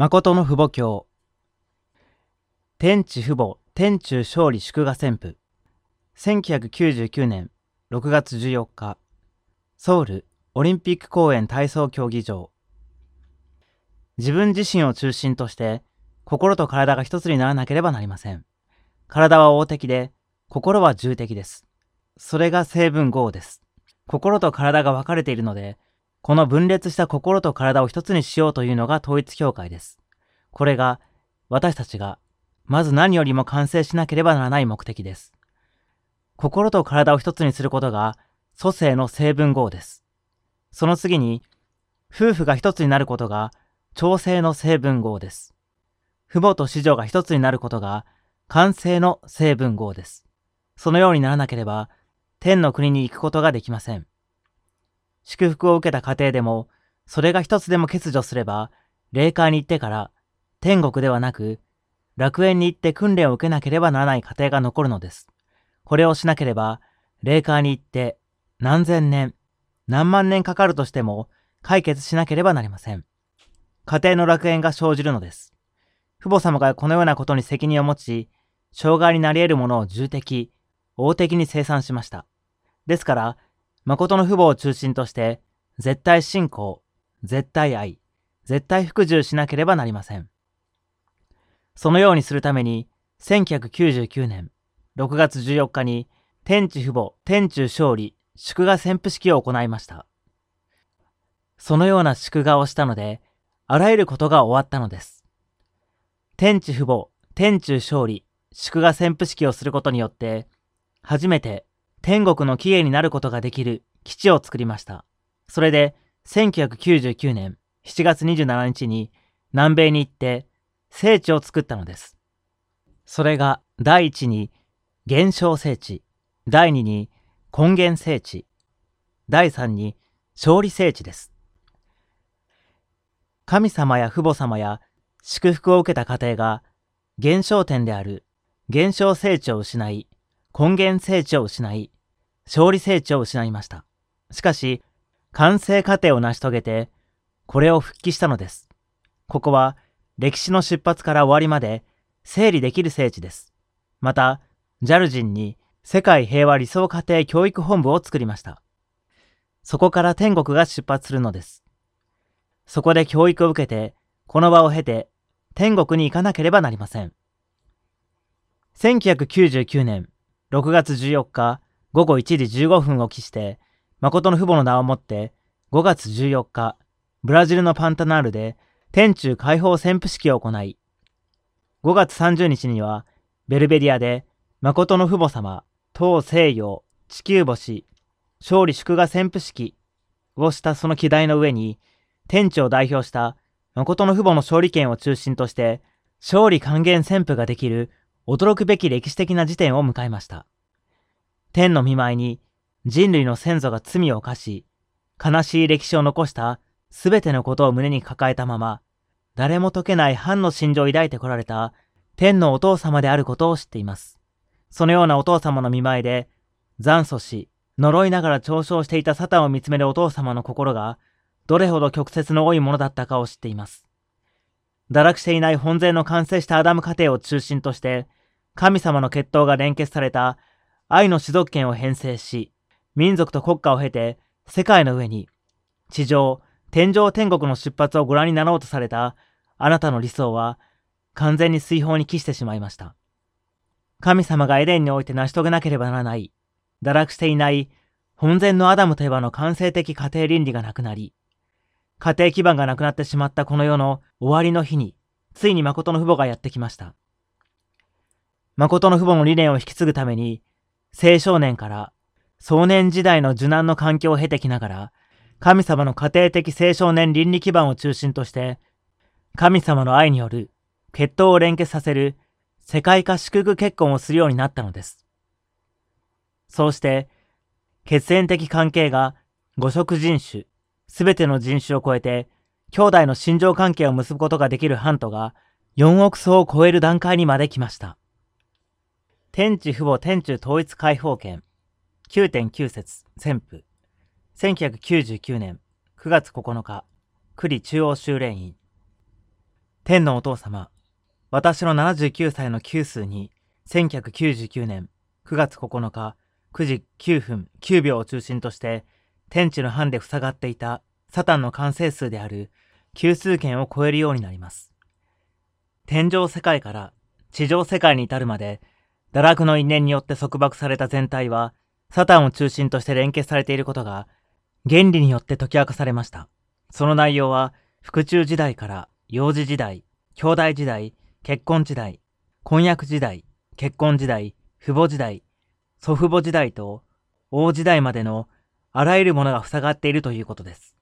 誠の父母教。天地父母、天中勝利祝賀旋風。1999年6月14日、ソウルオリンピック公園体操競技場。自分自身を中心として心と体が一つにならなければなりません。体は大敵で、心は重敵です。それが成分合です。心と体が分かれているので、この分裂した心と体を一つにしようというのが統一教会です。これが私たちがまず何よりも完成しなければならない目的です。心と体を一つにすることが祖性の成分合です。その次に、夫婦が一つになることが調整の成分合です。父母と子女が一つになることが完成の成分合です。そのようにならなければ天の国に行くことができません。祝福を受けた家庭でも、それが一つでも欠如すれば、霊界に行ってから天国ではなく、楽園に行って訓練を受けなければならない家庭が残るのです。これをしなければ、霊界に行って何千年、何万年かかるとしても解決しなければなりません。家庭の楽園が生じるのです。父母様がこのようなことに責任を持ち、障害になり得るものを重的、大的に生産しました。ですから、誠の父母を中心として、絶対信仰、絶対愛、絶対服従しなければなりません。そのようにするために、1999年6月14日に、天地父母、天中勝利、祝賀旋風式を行いました。そのような祝賀をしたので、あらゆることが終わったのです。天地父母、天中勝利、祝賀旋風式をすることによって、初めて天国の起源になることができる基地を作りました。それで、1999年7月27日に南米に行って聖地を作ったのです。それが第一に現象聖地、第二に根源聖地、第三に勝利聖地です。神様や父母様や祝福を受けた家庭が現象点である現象聖地を失い、根源聖地を失い、勝利聖地を失いました。しかし、完成過程を成し遂げて、これを復帰したのです。ここは、歴史の出発から終わりまで、整理できる聖地です。また、ジャルジンに世界平和理想家庭教育本部を作りました。そこから天国が出発するのです。そこで教育を受けて、この場を経て、天国に行かなければなりません。1999年6月14日午後1時15分を期して、誠の父母の名をもって、5月14日、ブラジルのパンタナールで天中解放旋風式を行い、5月30日には、ベルベディアで、誠の父母様、東西洋、地球星、勝利祝賀旋風式をしたその機台の上に、天地を代表した誠の父母の勝利権を中心として、勝利還元旋風ができる驚くべき歴史的な時点を迎えました。天の見舞いに人類の先祖が罪を犯し、悲しい歴史を残したすべてのことを胸に抱えたまま、誰も解けない反の心情を抱いてこられた天のお父様であることを知っています。そのようなお父様の見舞いで、残祖し、呪いながら嘲笑していたサタンを見つめるお父様の心が、どれほど曲折の多いものだったかを知っています。堕落していない本然の完成したアダム家庭を中心として、神様の血統が連結された愛の種族権を編成し、民族と国家を経て世界の上に地上、天上天国の出発をご覧になろうとされたあなたの理想は完全に水泡に帰してしまいました。神様がエデンにおいて成し遂げなければならない、堕落していない本然のアダムといえばの完成的家庭倫理がなくなり、家庭基盤がなくなってしまったこの世の終わりの日に、ついに誠の父母がやってきました。誠の父母の理念を引き継ぐために、青少年から壮年時代の受難の環境を経てきながら、神様の家庭的青少年倫理基盤を中心として、神様の愛による血統を連結させる世界化祝福結婚をするようになったのです。そうして、血縁的関係が五色人種、すべての人種を超えて、兄弟の心情関係を結ぶことができるハントが4億層を超える段階にまで来ました。天地父母天中統一解放権。9.9節旋風1999年9月9日栗中央修練院。天のお父様、私の79歳の九数に、1999年9月9日9時9分9秒を中心として、天地の範で塞がっていたサタンの完成数である九数圏を超えるようになります。天上世界から地上世界に至るまで、堕落の因縁によって束縛された全体は、サタンを中心として連結されていることが、原理によって解き明かされました。その内容は、腹中時代から幼児時代、兄弟時代、結婚時代、婚約時代、結婚時代、父母時代、祖父母時代と王時代までのあらゆるものが塞がっているということです。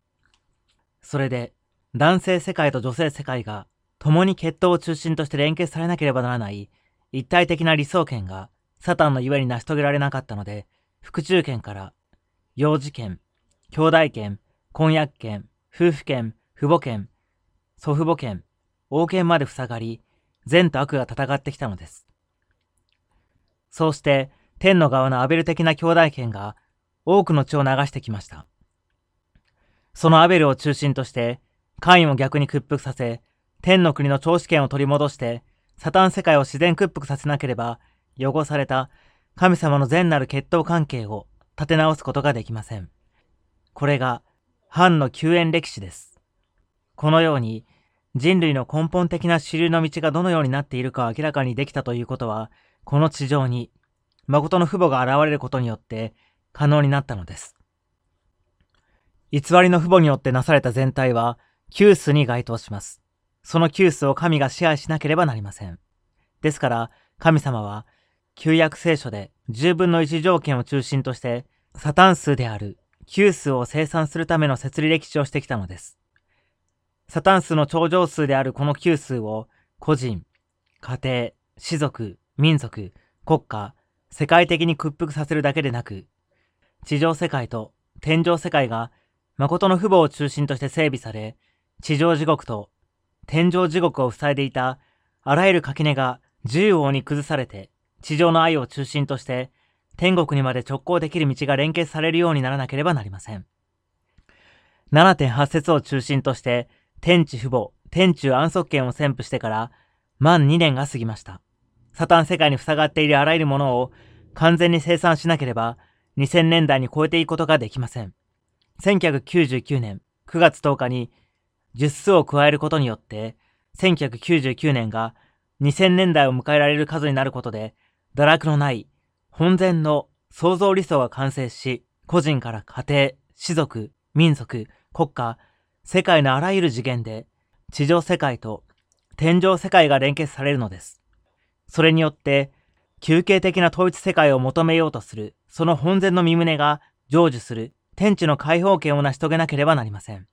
それで、男性世界と女性世界が共に血統を中心として連結されなければならない一体的な理想権がサタンのゆえに成し遂げられなかったので、腹中権から幼児権、兄弟権、婚約権、夫婦権、父母権、祖父母権、王権まで塞がり、善と悪が戦ってきたのです。そうして、天の側のアベル的な兄弟権が多くの血を流してきました。そのアベルを中心として、カインを逆に屈服させ、天の国の長子権を取り戻して、サタン世界を自然屈服させなければ、汚された神様の善なる血統関係を立て直すことができません。これが、反の救援歴史です。このように、人類の根本的な主流の道がどのようになっているか明らかにできたということは、この地上に、誠の父母が現れることによって可能になったのです。偽りの父母によってなされた全体は、キュースに該当します。そのキュースを神が支配しなければなりません。ですから、神様は、旧約聖書で十分の一条件を中心として、サタン数であるキュースを生産するための設理歴史をしてきたのです。サタン数の頂上数であるこのキュー数を、個人、家庭、士族、民族、国家、世界的に屈服させるだけでなく、地上世界と天上世界が誠の父母を中心として整備され、地上地獄と天上地獄を塞いでいたあらゆる垣根が自由王に崩されて、地上の愛を中心として、天国にまで直行できる道が連結されるようにならなければなりません。7.8節を中心として、天地父母、天中安息権を宣布してから、満2年が過ぎました。サタン世界に塞がっているあらゆるものを完全に生産しなければ、2000年代に超えていくことができません。1999年9月10日に10数を加えることによって、1999年が2000年代を迎えられる数になることで、堕落のない本然の創造理想が完成し、個人から家庭、士族、民族、国家、世界のあらゆる次元で、地上世界と天上世界が連結されるのです。それによって、休憩的な統一世界を求めようとする、その本然の身旨が成就する天地の解放権を成し遂げなければなりません。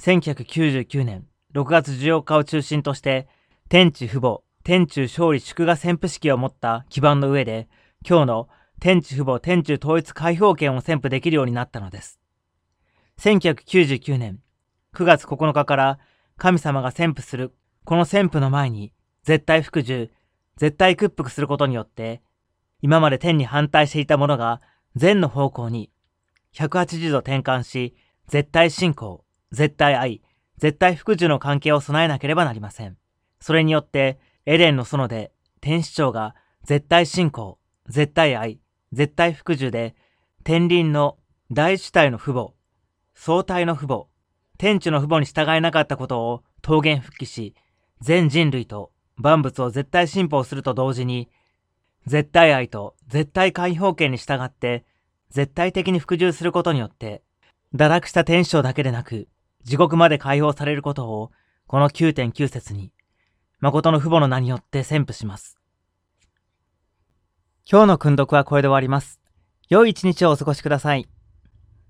1999年6月14日を中心として、天地父母、天中勝利祝賀旋風式を持った基盤の上で、今日の天地父母天中統一解放権を宣布できるようになったのです。1999年9月9日から神様が宣布するこの宣布の前に絶対服従、絶対屈服することによって、今まで天に反対していたものが善の方向に180度転換し、絶対信仰、絶対愛、絶対服従の関係を備えなければなりません。それによって、エデンの園で天使長が絶対信仰、絶対愛、絶対服従で、天輪の大主体の父母、相対の父母、天地の父母に従えなかったことを桃源復帰し、全人類と万物を絶対信奉すると同時に、絶対愛と絶対解放権に従って絶対的に服従することによって、堕落した天使長だけでなく、地獄まで解放されることを、この9.9節に、誠の父母の名によって宣布します。今日の訓読はこれで終わります。良い一日をお過ごしください。